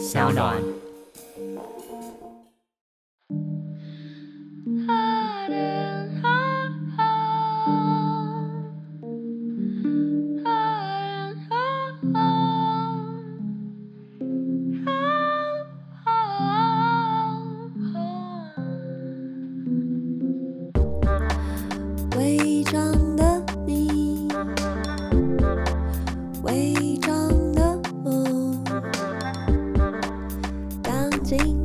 小暖。欢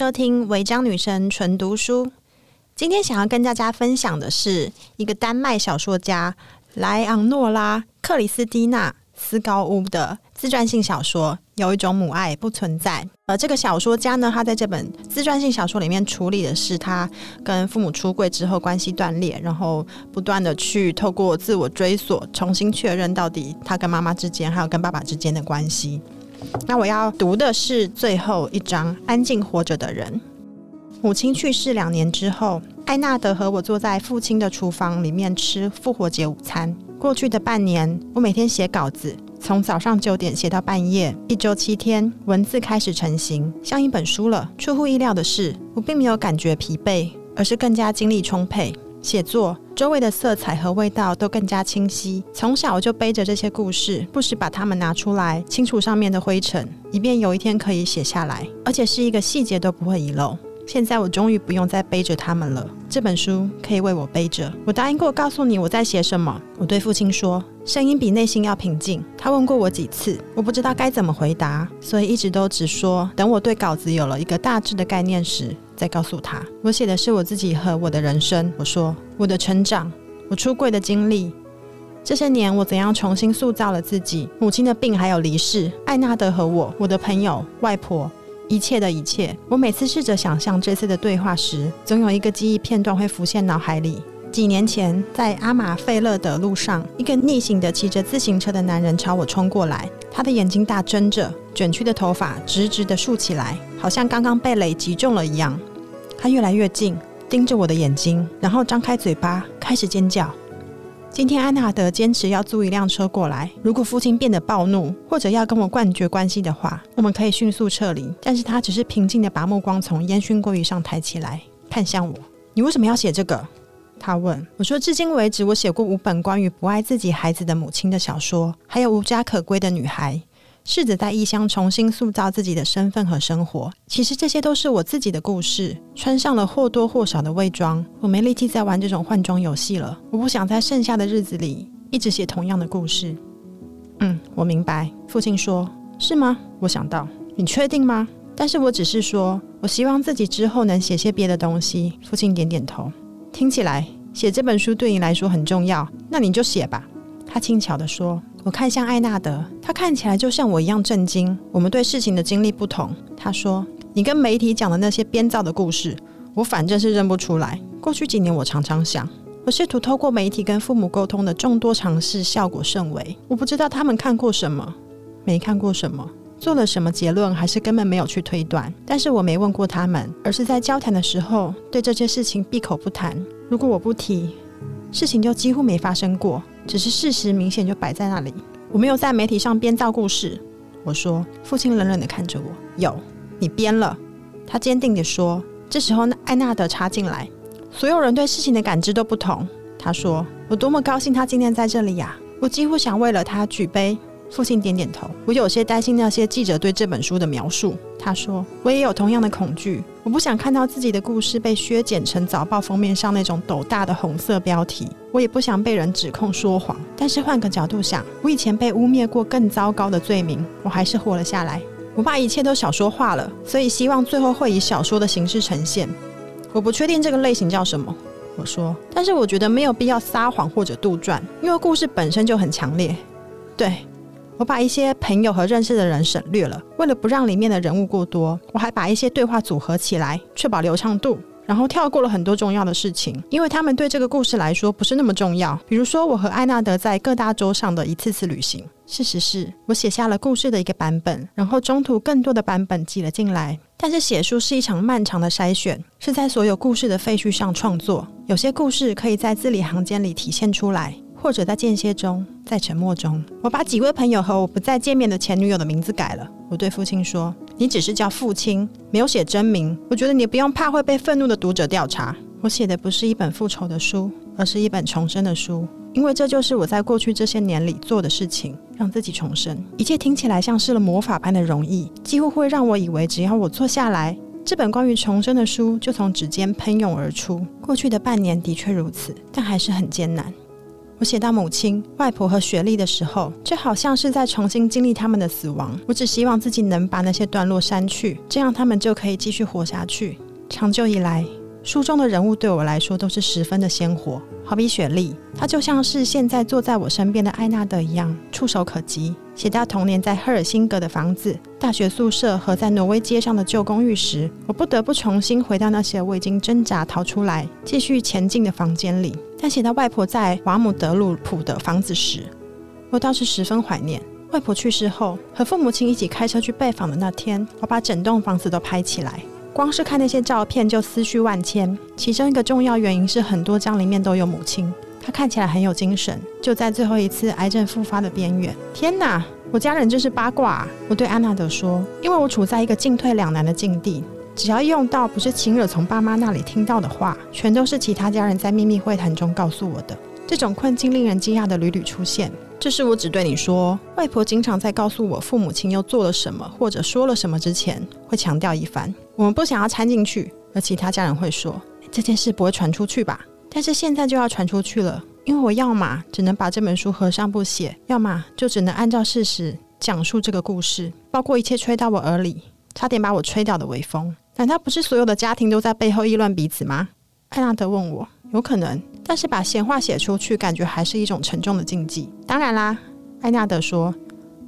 收听违章女生纯读书。今天想要跟大家分享的是一个丹麦小说家莱昂诺拉·克里斯蒂娜·斯高乌的自传性小说《有一种母爱不存在》。而这个小说家呢，他在这本自传性小说里面处理的是他跟父母出柜之后关系断裂，然后不断的去透过自我追索，重新确认到底他跟妈妈之间，还有跟爸爸之间的关系。那我要读的是最后一章《安静活着的人》。母亲去世两年之后，艾纳德和我坐在父亲的厨房里面吃复活节午餐。过去的半年，我每天写稿子，从早上九点写到半夜，一周七天，文字开始成型，像一本书了。出乎意料的是，我并没有感觉疲惫，而是更加精力充沛。写作周围的色彩和味道都更加清晰。从小就背着这些故事，不时把它们拿出来清除上面的灰尘，以便有一天可以写下来，而且是一个细节都不会遗漏。现在我终于不用再背着它们了。这本书可以为我背着。我答应过告诉你我在写什么。我对父亲说，声音比内心要平静。他问过我几次，我不知道该怎么回答，所以一直都只说等我对稿子有了一个大致的概念时。再告诉他，我写的是我自己和我的人生。我说我的成长，我出柜的经历，这些年我怎样重新塑造了自己。母亲的病还有离世，艾纳德和我，我的朋友、外婆，一切的一切。我每次试着想象这次的对话时，总有一个记忆片段会浮现脑海里。几年前，在阿马费勒的路上，一个逆行的骑着自行车的男人朝我冲过来，他的眼睛大睁着，卷曲的头发直直的竖起来，好像刚刚被雷击中了一样。他越来越近，盯着我的眼睛，然后张开嘴巴，开始尖叫。今天安纳德坚持要租一辆车过来。如果父亲变得暴怒，或者要跟我断绝关系的话，我们可以迅速撤离。但是他只是平静地把目光从烟熏鲑鱼上抬起来，看向我。你为什么要写这个？他问。我说，至今为止，我写过五本关于不爱自己孩子的母亲的小说，还有无家可归的女孩。试着在异乡重新塑造自己的身份和生活。其实这些都是我自己的故事，穿上了或多或少的伪装。我没力气再玩这种换装游戏了。我不想在剩下的日子里一直写同样的故事。嗯，我明白。父亲说：“是吗？”我想到：“你确定吗？”但是我只是说，我希望自己之后能写些别的东西。父亲点点头。听起来写这本书对你来说很重要，那你就写吧。他轻巧地说。我看向艾纳德，他看起来就像我一样震惊。我们对事情的经历不同。他说：“你跟媒体讲的那些编造的故事，我反正是认不出来。过去几年，我常常想，我试图透过媒体跟父母沟通的众多尝试，效果甚微。我不知道他们看过什么，没看过什么，做了什么结论，还是根本没有去推断。但是我没问过他们，而是在交谈的时候对这些事情闭口不谈。如果我不提，事情就几乎没发生过。”只是事实明显就摆在那里。我没有在媒体上编造故事。我说，父亲冷冷地看着我。有，你编了。他坚定地说。这时候，艾纳德插进来。所有人对事情的感知都不同。他说：“我多么高兴他今天在这里呀！我几乎想为了他举杯。”父亲点点头。我有些担心那些记者对这本书的描述。他说：“我也有同样的恐惧。我不想看到自己的故事被削减成早报封面上那种斗大的红色标题。我也不想被人指控说谎。但是换个角度想，我以前被污蔑过更糟糕的罪名，我还是活了下来。我把一切都小说化了，所以希望最后会以小说的形式呈现。我不确定这个类型叫什么。”我说：“但是我觉得没有必要撒谎或者杜撰，因为故事本身就很强烈。”对。我把一些朋友和认识的人省略了，为了不让里面的人物过多，我还把一些对话组合起来，确保流畅度。然后跳过了很多重要的事情，因为他们对这个故事来说不是那么重要。比如说，我和艾纳德在各大洲上的一次次旅行。事实是我写下了故事的一个版本，然后中途更多的版本挤了进来。但是写书是一场漫长的筛选，是在所有故事的废墟上创作。有些故事可以在字里行间里体现出来。或者在间歇中，在沉默中，我把几位朋友和我不再见面的前女友的名字改了。我对父亲说：“你只是叫父亲，没有写真名。我觉得你不用怕会被愤怒的读者调查。我写的不是一本复仇的书，而是一本重生的书，因为这就是我在过去这些年里做的事情，让自己重生。一切听起来像是了魔法般的容易，几乎会让我以为只要我坐下来，这本关于重生的书就从指尖喷涌而出。过去的半年的确如此，但还是很艰难。”我写到母亲、外婆和雪莉的时候，就好像是在重新经历他们的死亡。我只希望自己能把那些段落删去，这样他们就可以继续活下去。长久以来，书中的人物对我来说都是十分的鲜活，好比雪莉，她就像是现在坐在我身边的艾纳德一样，触手可及。写到童年在赫尔辛格的房子、大学宿舍和在挪威街上的旧公寓时，我不得不重新回到那些我已经挣扎逃出来、继续前进的房间里。但写到外婆在瓦姆德鲁普的房子时，我倒是十分怀念。外婆去世后，和父母亲一起开车去拜访的那天，我把整栋房子都拍起来。光是看那些照片就思绪万千。其中一个重要原因是，很多张里面都有母亲。她看起来很有精神，就在最后一次癌症复发的边缘。天哪，我家人真是八卦啊！我对安娜德说，因为我处在一个进退两难的境地，只要用到不是亲耳从爸妈那里听到的话，全都是其他家人在秘密会谈中告诉我的。这种困境令人惊讶的屡屡出现。这是我只对你说，外婆经常在告诉我父母亲又做了什么或者说了什么之前，会强调一番。我们不想要掺进去，而其他家人会说，这件事不会传出去吧？但是现在就要传出去了，因为我要么只能把这本书合上不写，要么就只能按照事实讲述这个故事，包括一切吹到我耳里，差点把我吹掉的微风。难道不是所有的家庭都在背后议论彼此吗？艾纳德问我，有可能，但是把闲话写出去，感觉还是一种沉重的禁忌。当然啦，艾纳德说，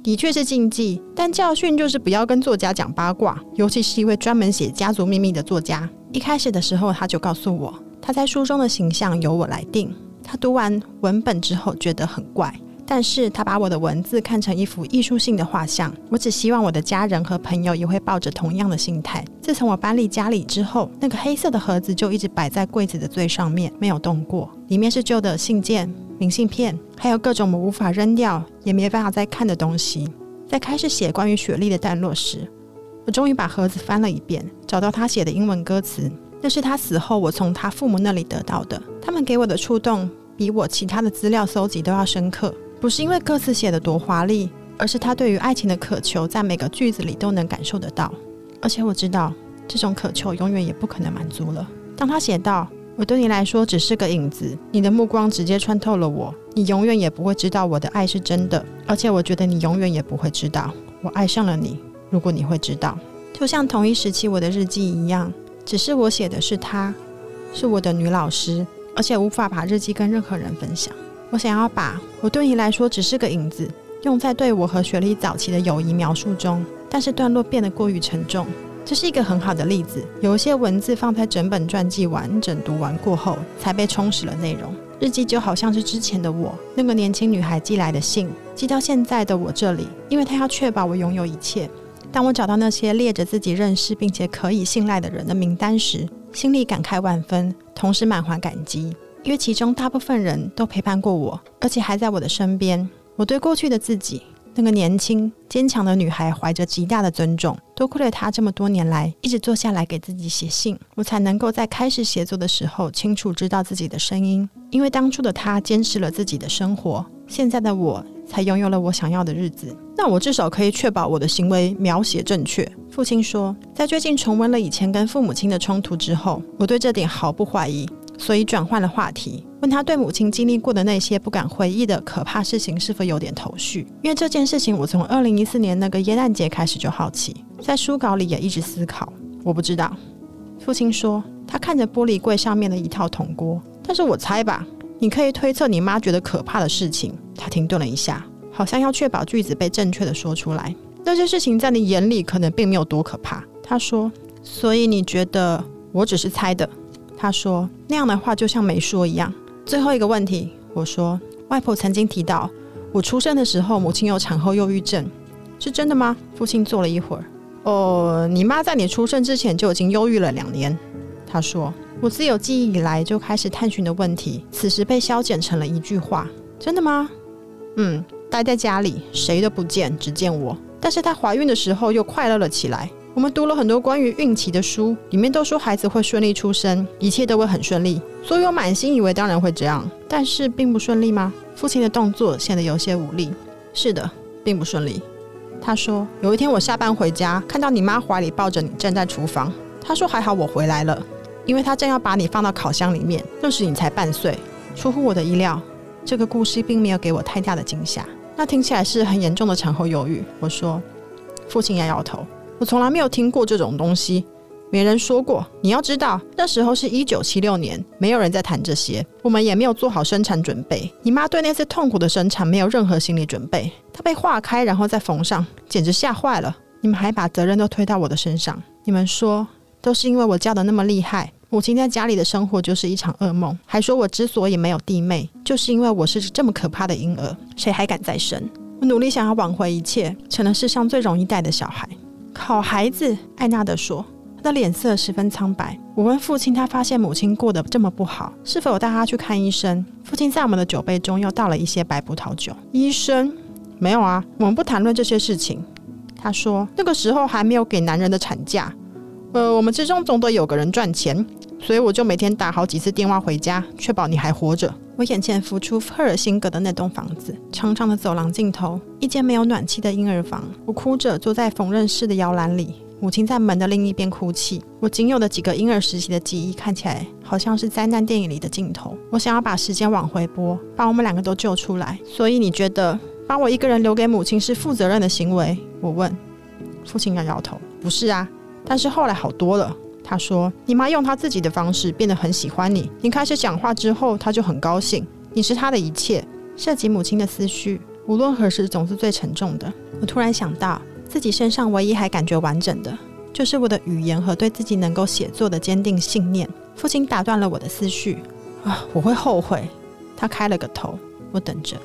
的确是禁忌，但教训就是不要跟作家讲八卦，尤其是一位专门写家族秘密的作家。一开始的时候，他就告诉我。他在书中的形象由我来定。他读完文本之后觉得很怪，但是他把我的文字看成一幅艺术性的画像。我只希望我的家人和朋友也会抱着同样的心态。自从我搬离家里之后，那个黑色的盒子就一直摆在柜子的最上面，没有动过。里面是旧的信件、明信片，还有各种我无法扔掉也没办法再看的东西。在开始写关于雪莉的段落时，我终于把盒子翻了一遍，找到他写的英文歌词。那是他死后我从他父母那里得到的。他们给我的触动比我其他的资料搜集都要深刻，不是因为歌词写得多华丽，而是他对于爱情的渴求在每个句子里都能感受得到。而且我知道这种渴求永远也不可能满足了。当他写道：“我对你来说只是个影子，你的目光直接穿透了我，你永远也不会知道我的爱是真的。而且我觉得你永远也不会知道我爱上了你。如果你会知道，就像同一时期我的日记一样。”只是我写的是她，是我的女老师，而且无法把日记跟任何人分享。我想要把我对你来说只是个影子，用在对我和雪莉早期的友谊描述中，但是段落变得过于沉重。这是一个很好的例子。有一些文字放在整本传记完整读完过后，才被充实了内容。日记就好像是之前的我，那个年轻女孩寄来的信，寄到现在的我这里，因为她要确保我拥有一切。当我找到那些列着自己认识并且可以信赖的人的名单时，心里感慨万分，同时满怀感激，因为其中大部分人都陪伴过我，而且还在我的身边。我对过去的自己，那个年轻坚强的女孩，怀着极大的尊重。多亏了她这么多年来一直坐下来给自己写信，我才能够在开始写作的时候清楚知道自己的声音。因为当初的她坚持了自己的生活，现在的我才拥有了我想要的日子。那我至少可以确保我的行为描写正确。父亲说，在最近重温了以前跟父母亲的冲突之后，我对这点毫不怀疑，所以转换了话题，问他对母亲经历过的那些不敢回忆的可怕事情是否有点头绪。因为这件事情，我从二零一四年那个耶诞节开始就好奇，在书稿里也一直思考。我不知道。父亲说，他看着玻璃柜上面的一套铜锅，但是我猜吧，你可以推测你妈觉得可怕的事情。他停顿了一下。好像要确保句子被正确的说出来。那些事情在你眼里可能并没有多可怕。他说：“所以你觉得我只是猜的？”他说：“那样的话就像没说一样。”最后一个问题，我说：“外婆曾经提到我出生的时候，母亲有产后忧郁症，是真的吗？”父亲坐了一会儿。哦，你妈在你出生之前就已经忧郁了两年。他说：“我自有记忆以来就开始探寻的问题，此时被消减成了一句话。真的吗？嗯，待在家里，谁都不见，只见我。但是她怀孕的时候又快乐了起来。我们读了很多关于孕期的书，里面都说孩子会顺利出生，一切都会很顺利。所以我满心以为当然会这样，但是并不顺利吗？”父亲的动作显得有些无力。是的，并不顺利。他说：“有一天我下班回家，看到你妈怀里抱着你站在厨房。他说还好我回来了，因为他正要把你放到烤箱里面。那时你才半岁，出乎我的意料。这个故事并没有给我太大的惊吓。那听起来是很严重的产后忧郁。”我说。父亲摇摇头：“我从来没有听过这种东西。”没人说过。你要知道，那时候是一九七六年，没有人在谈这些，我们也没有做好生产准备。你妈对那次痛苦的生产没有任何心理准备，她被划开然后再缝上，简直吓坏了。你们还把责任都推到我的身上。你们说都是因为我叫得那么厉害，母亲在家里的生活就是一场噩梦，还说我之所以没有弟妹，就是因为我是这么可怕的婴儿，谁还敢再生？我努力想要挽回一切，成了世上最容易带的小孩。好孩子，艾纳德说。他的脸色十分苍白。我问父亲，他发现母亲过得这么不好，是否有带他去看医生？父亲在我们的酒杯中又倒了一些白葡萄酒。医生？没有啊，我们不谈论这些事情。他说，那个时候还没有给男人的产假。呃，我们之中总得有个人赚钱，所以我就每天打好几次电话回家，确保你还活着。我眼前浮出赫尔辛格的那栋房子，长长的走廊尽头，一间没有暖气的婴儿房。我哭着坐在缝纫室的摇篮里。母亲在门的另一边哭泣。我仅有的几个婴儿时期的记忆看起来好像是灾难电影里的镜头。我想要把时间往回拨，把我们两个都救出来。所以你觉得把我一个人留给母亲是负责任的行为？我问。父亲摇摇头，不是啊。但是后来好多了。他说，你妈用她自己的方式变得很喜欢你。你开始讲话之后，她就很高兴。你是她的一切。涉及母亲的思绪，无论何时总是最沉重的。我突然想到。自己身上唯一还感觉完整的，就是我的语言和对自己能够写作的坚定信念。父亲打断了我的思绪啊，我会后悔。他开了个头，我等着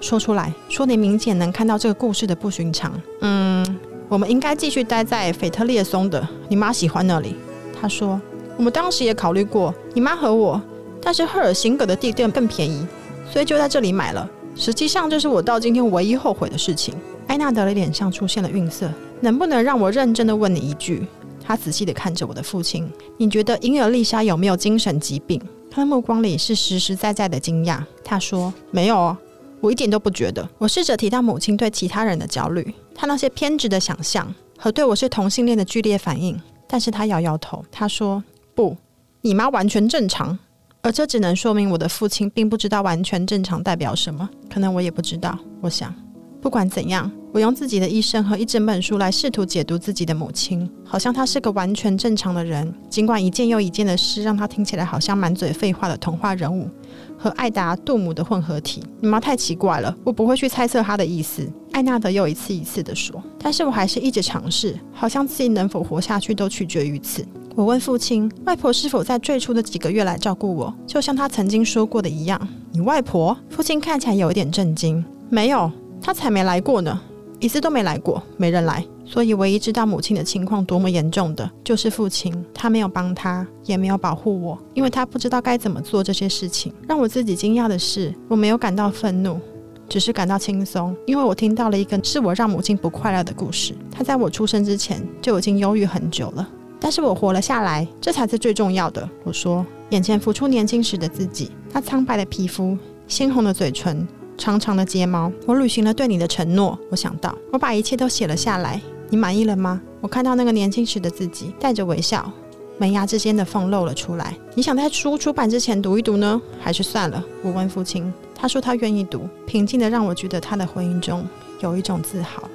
说出来，说你明显能看到这个故事的不寻常。嗯，我们应该继续待在斐特列松的，你妈喜欢那里。他说，我们当时也考虑过你妈和我，但是赫尔辛格的地段更便宜，所以就在这里买了。实际上，这是我到今天唯一后悔的事情。艾纳德的脸上出现了晕色。能不能让我认真的问你一句？他仔细的看着我的父亲。你觉得婴儿丽莎有没有精神疾病？他的目光里是实实在在的惊讶。他说：“没有哦，我一点都不觉得。”我试着提到母亲对其他人的焦虑，他那些偏执的想象和对我是同性恋的剧烈反应。但是他摇摇头。他说：“不，你妈完全正常。”而这只能说明我的父亲并不知道完全正常代表什么。可能我也不知道。我想。不管怎样，我用自己的一生和一整本书来试图解读自己的母亲，好像她是个完全正常的人。尽管一件又一件的事让她听起来好像满嘴废话的童话人物和艾达·杜姆的混合体。你妈太奇怪了，我不会去猜测她的意思。艾纳德又一次一次地说，但是我还是一直尝试，好像自己能否活下去都取决于此。我问父亲，外婆是否在最初的几个月来照顾我，就像她曾经说过的一样。你外婆？父亲看起来有一点震惊。没有。他才没来过呢，一次都没来过，没人来。所以唯一知道母亲的情况多么严重的，就是父亲。他没有帮他，也没有保护我，因为他不知道该怎么做这些事情。让我自己惊讶的是，我没有感到愤怒，只是感到轻松，因为我听到了一个是我让母亲不快乐的故事。她在我出生之前就已经忧郁很久了，但是我活了下来，这才是最重要的。我说，眼前浮出年轻时的自己，他苍白的皮肤，鲜红的嘴唇。长长的睫毛，我履行了对你的承诺。我想到，我把一切都写了下来。你满意了吗？我看到那个年轻时的自己，带着微笑，门牙之间的缝露了出来。你想在书出版之前读一读呢，还是算了？我问父亲，他说他愿意读，平静的让我觉得他的婚姻中有一种自豪。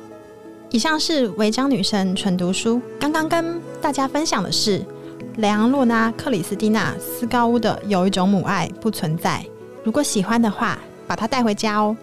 以上是违章女生纯读书，刚刚跟大家分享的是莱昂诺拉·克里斯蒂娜·斯高乌的《有一种母爱不存在》。如果喜欢的话，把它带回家哦。